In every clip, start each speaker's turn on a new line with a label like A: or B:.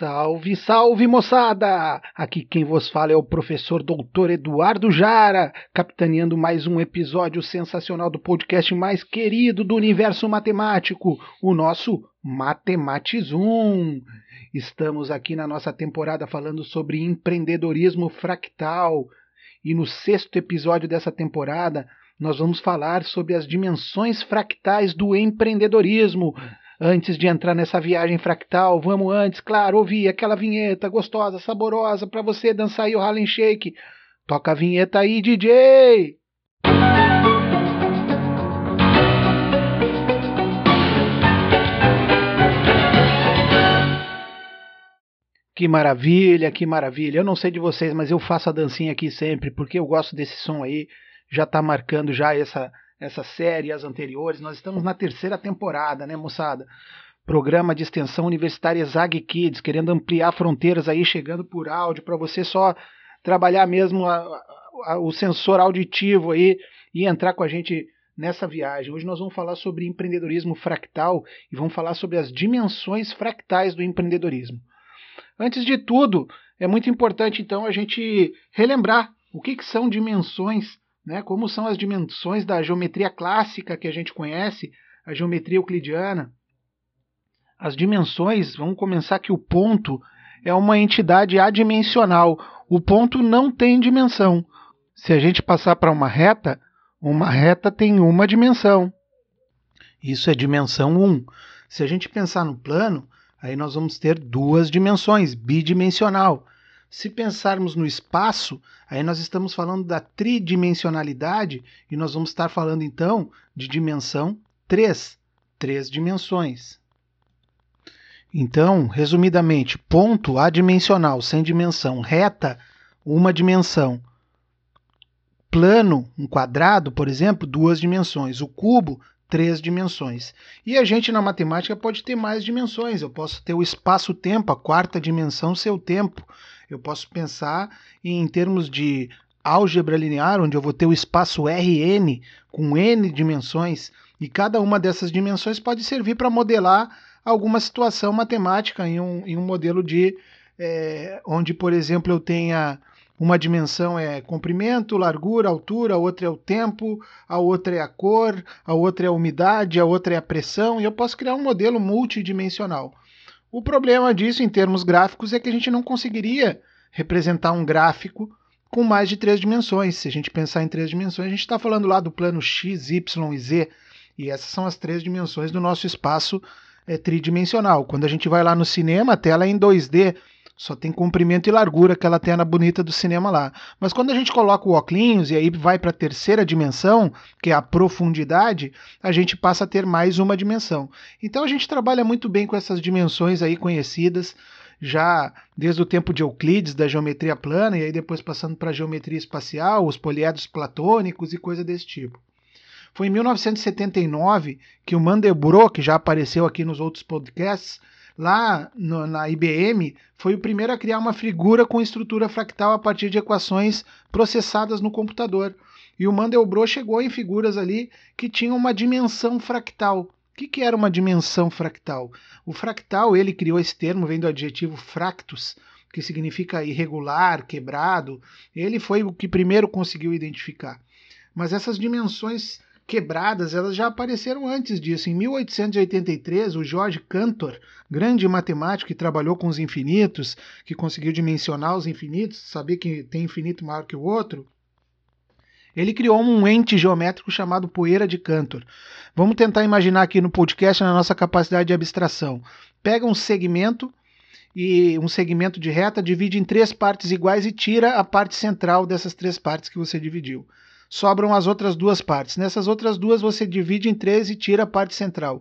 A: Salve, salve moçada! Aqui quem vos fala é o professor doutor Eduardo Jara, capitaneando mais um episódio sensacional do podcast mais querido do universo matemático, o nosso Matematizum. Estamos aqui na nossa temporada falando sobre empreendedorismo fractal e no sexto episódio dessa temporada nós vamos falar sobre as dimensões fractais do empreendedorismo Antes de entrar nessa viagem fractal, vamos antes, claro, ouvir aquela vinheta gostosa, saborosa para você dançar aí o Harlem Shake. Toca a vinheta aí, DJ! Que maravilha, que maravilha. Eu não sei de vocês, mas eu faço a dancinha aqui sempre, porque eu gosto desse som aí. Já tá marcando já essa essa série e as anteriores. Nós estamos na terceira temporada, né, moçada? Programa de extensão universitária Zag Kids, querendo ampliar fronteiras aí, chegando por áudio, para você só trabalhar mesmo a, a, o sensor auditivo aí e entrar com a gente nessa viagem. Hoje nós vamos falar sobre empreendedorismo fractal e vamos falar sobre as dimensões fractais do empreendedorismo. Antes de tudo, é muito importante então a gente relembrar o que, que são dimensões né, como são as dimensões da geometria clássica que a gente conhece, a geometria euclidiana. As dimensões, vamos começar que o ponto é uma entidade adimensional. O ponto não tem dimensão. Se a gente passar para uma reta, uma reta tem uma dimensão. Isso é dimensão 1. Se a gente pensar no plano, aí nós vamos ter duas dimensões, bidimensional. Se pensarmos no espaço, aí nós estamos falando da tridimensionalidade e nós vamos estar falando então de dimensão 3, três dimensões. Então, resumidamente, ponto adimensional sem dimensão, reta, uma dimensão. Plano, um quadrado, por exemplo, duas dimensões. O cubo, três dimensões. E a gente na matemática pode ter mais dimensões. Eu posso ter o espaço-tempo, a quarta dimensão, seu tempo. Eu posso pensar em termos de álgebra linear, onde eu vou ter o espaço Rn com n dimensões, e cada uma dessas dimensões pode servir para modelar alguma situação matemática em um, em um modelo de é, onde, por exemplo, eu tenha uma dimensão é comprimento, largura, altura, a outra é o tempo, a outra é a cor, a outra é a umidade, a outra é a pressão, e eu posso criar um modelo multidimensional. O problema disso, em termos gráficos, é que a gente não conseguiria representar um gráfico com mais de três dimensões. Se a gente pensar em três dimensões, a gente está falando lá do plano x, y e z, e essas são as três dimensões do nosso espaço é, tridimensional. Quando a gente vai lá no cinema, a tela é em 2D, só tem comprimento e largura, aquela tela bonita do cinema lá. Mas quando a gente coloca o óculos e aí vai para a terceira dimensão, que é a profundidade, a gente passa a ter mais uma dimensão. Então a gente trabalha muito bem com essas dimensões aí conhecidas, já desde o tempo de Euclides, da geometria plana, e aí depois passando para a geometria espacial, os poliedros platônicos e coisa desse tipo. Foi em 1979 que o Mandelbrot, que já apareceu aqui nos outros podcasts, lá no, na IBM, foi o primeiro a criar uma figura com estrutura fractal a partir de equações processadas no computador. E o Mandelbrot chegou em figuras ali que tinham uma dimensão fractal. O que, que era uma dimensão fractal? O fractal, ele criou esse termo, vem do adjetivo fractus, que significa irregular, quebrado. Ele foi o que primeiro conseguiu identificar. Mas essas dimensões quebradas, elas já apareceram antes disso. Em 1883, o George Cantor, grande matemático que trabalhou com os infinitos, que conseguiu dimensionar os infinitos, saber que tem infinito maior que o outro, ele criou um ente geométrico chamado poeira de Cantor. Vamos tentar imaginar aqui no podcast na nossa capacidade de abstração. Pega um segmento e um segmento de reta, divide em três partes iguais e tira a parte central dessas três partes que você dividiu sobram as outras duas partes. Nessas outras duas você divide em três e tira a parte central.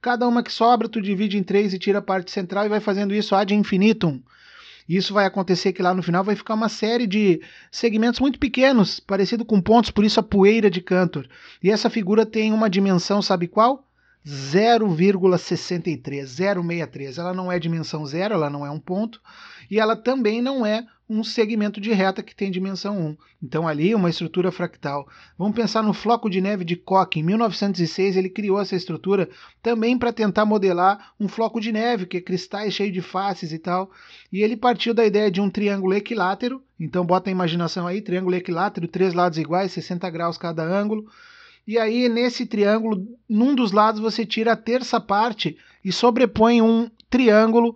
A: Cada uma que sobra, tu divide em três e tira a parte central e vai fazendo isso ad infinitum. Isso vai acontecer que lá no final vai ficar uma série de segmentos muito pequenos, parecido com pontos, por isso a poeira de Cantor. E essa figura tem uma dimensão, sabe qual? 0,63, 063. Ela não é dimensão zero, ela não é um ponto, e ela também não é um segmento de reta que tem dimensão 1. Então ali uma estrutura fractal. Vamos pensar no floco de neve de Koch. Em 1906 ele criou essa estrutura também para tentar modelar um floco de neve, que é cristais cheios de faces e tal. E ele partiu da ideia de um triângulo equilátero. Então bota a imaginação aí, triângulo equilátero, três lados iguais, 60 graus cada ângulo. E aí, nesse triângulo, num dos lados você tira a terça parte e sobrepõe um triângulo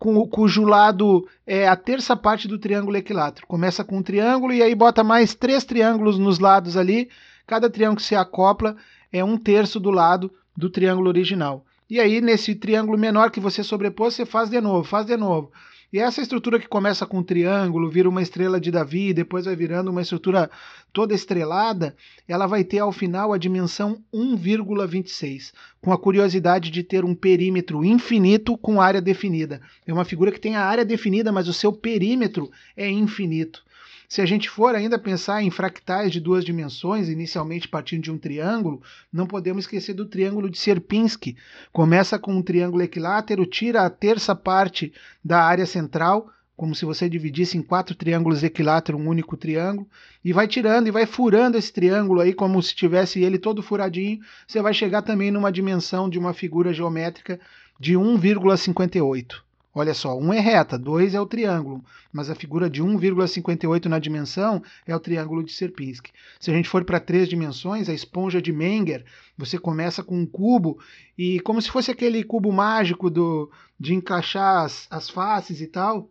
A: com, cujo lado é a terça parte do triângulo equilátero. Começa com um triângulo e aí bota mais três triângulos nos lados ali. Cada triângulo que se acopla é um terço do lado do triângulo original. E aí, nesse triângulo menor que você sobrepôs, você faz de novo, faz de novo. E essa estrutura que começa com um triângulo, vira uma estrela de Davi, depois vai virando uma estrutura toda estrelada, ela vai ter ao final a dimensão 1,26, com a curiosidade de ter um perímetro infinito com área definida. É uma figura que tem a área definida, mas o seu perímetro é infinito. Se a gente for ainda pensar em fractais de duas dimensões, inicialmente partindo de um triângulo, não podemos esquecer do triângulo de Sierpinski. Começa com um triângulo equilátero, tira a terça parte da área central, como se você dividisse em quatro triângulos equiláteros um único triângulo, e vai tirando e vai furando esse triângulo aí, como se tivesse ele todo furadinho, você vai chegar também numa dimensão de uma figura geométrica de 1,58. Olha só, 1 é reta, 2 é o triângulo, mas a figura de 1,58 na dimensão é o triângulo de Sierpinski. Se a gente for para três dimensões, a esponja de Menger, você começa com um cubo e como se fosse aquele cubo mágico do, de encaixar as, as faces e tal,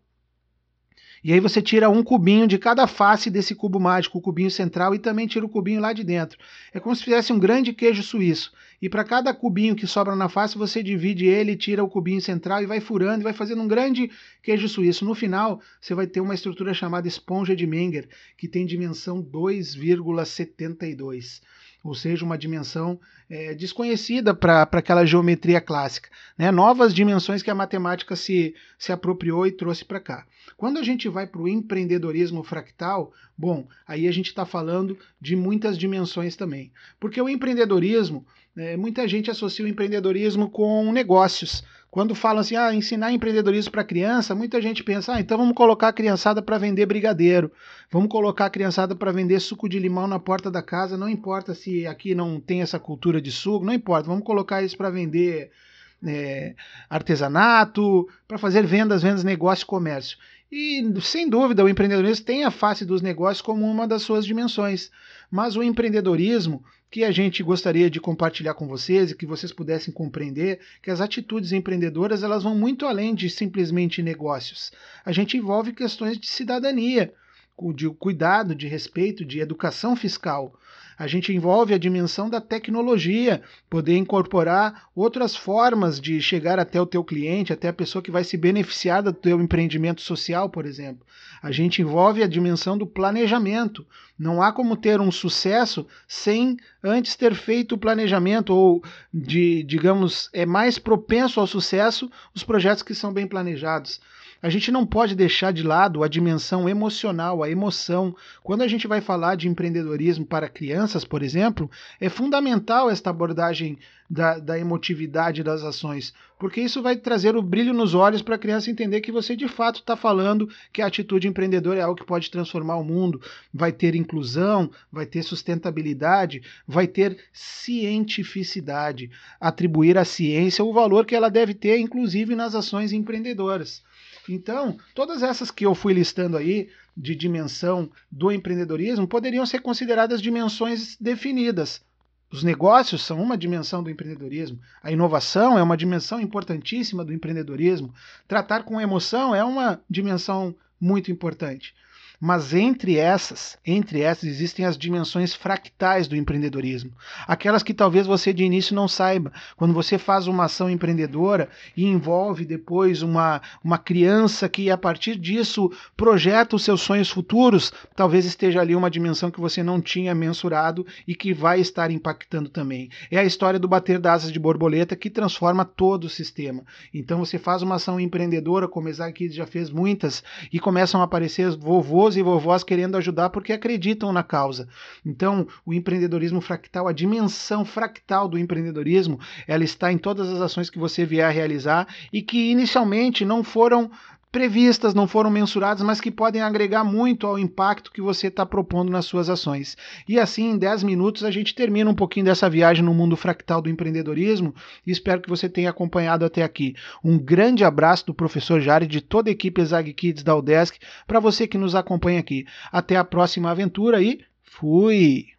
A: e aí você tira um cubinho de cada face desse cubo mágico, o cubinho central, e também tira o cubinho lá de dentro. É como se fizesse um grande queijo suíço. E para cada cubinho que sobra na face, você divide ele, tira o cubinho central e vai furando e vai fazendo um grande queijo suíço. No final, você vai ter uma estrutura chamada esponja de Menger, que tem dimensão 2,72 ou seja, uma dimensão é, desconhecida para aquela geometria clássica. Né? Novas dimensões que a matemática se, se apropriou e trouxe para cá. Quando a gente vai para o empreendedorismo fractal, bom, aí a gente está falando de muitas dimensões também. Porque o empreendedorismo, é, muita gente associa o empreendedorismo com negócios. Quando falam assim, ah, ensinar empreendedorismo para criança, muita gente pensa, ah, então vamos colocar a criançada para vender brigadeiro, vamos colocar a criançada para vender suco de limão na porta da casa, não importa se aqui não tem essa cultura de suco, não importa, vamos colocar isso para vender é, artesanato, para fazer vendas, vendas, negócio e comércio. E, sem dúvida, o empreendedorismo tem a face dos negócios como uma das suas dimensões. Mas o empreendedorismo, que a gente gostaria de compartilhar com vocês e que vocês pudessem compreender que as atitudes empreendedoras elas vão muito além de simplesmente negócios. A gente envolve questões de cidadania, de cuidado, de respeito, de educação fiscal. A gente envolve a dimensão da tecnologia, poder incorporar outras formas de chegar até o teu cliente, até a pessoa que vai se beneficiar do teu empreendimento social, por exemplo. A gente envolve a dimensão do planejamento. Não há como ter um sucesso sem antes ter feito o planejamento ou de, digamos, é mais propenso ao sucesso os projetos que são bem planejados. A gente não pode deixar de lado a dimensão emocional, a emoção. Quando a gente vai falar de empreendedorismo para crianças, por exemplo, é fundamental esta abordagem da, da emotividade das ações, porque isso vai trazer o brilho nos olhos para a criança entender que você de fato está falando que a atitude empreendedora é algo que pode transformar o mundo, vai ter inclusão, vai ter sustentabilidade, vai ter cientificidade, atribuir à ciência o valor que ela deve ter, inclusive nas ações empreendedoras. Então, todas essas que eu fui listando aí de dimensão do empreendedorismo poderiam ser consideradas dimensões definidas. Os negócios são uma dimensão do empreendedorismo, a inovação é uma dimensão importantíssima do empreendedorismo, tratar com emoção é uma dimensão muito importante. Mas entre essas, entre essas existem as dimensões fractais do empreendedorismo, aquelas que talvez você de início não saiba. Quando você faz uma ação empreendedora e envolve depois uma, uma criança que a partir disso projeta os seus sonhos futuros, talvez esteja ali uma dimensão que você não tinha mensurado e que vai estar impactando também. É a história do bater das asas de borboleta que transforma todo o sistema. Então você faz uma ação empreendedora, como Isaac já fez muitas, e começam a aparecer vovôs vovôs e vovós querendo ajudar porque acreditam na causa. Então, o empreendedorismo fractal, a dimensão fractal do empreendedorismo, ela está em todas as ações que você vier a realizar e que inicialmente não foram previstas, não foram mensuradas, mas que podem agregar muito ao impacto que você está propondo nas suas ações. E assim, em 10 minutos, a gente termina um pouquinho dessa viagem no mundo fractal do empreendedorismo e espero que você tenha acompanhado até aqui. Um grande abraço do professor Jari de toda a equipe Exag Kids da UDESC para você que nos acompanha aqui. Até a próxima aventura e fui!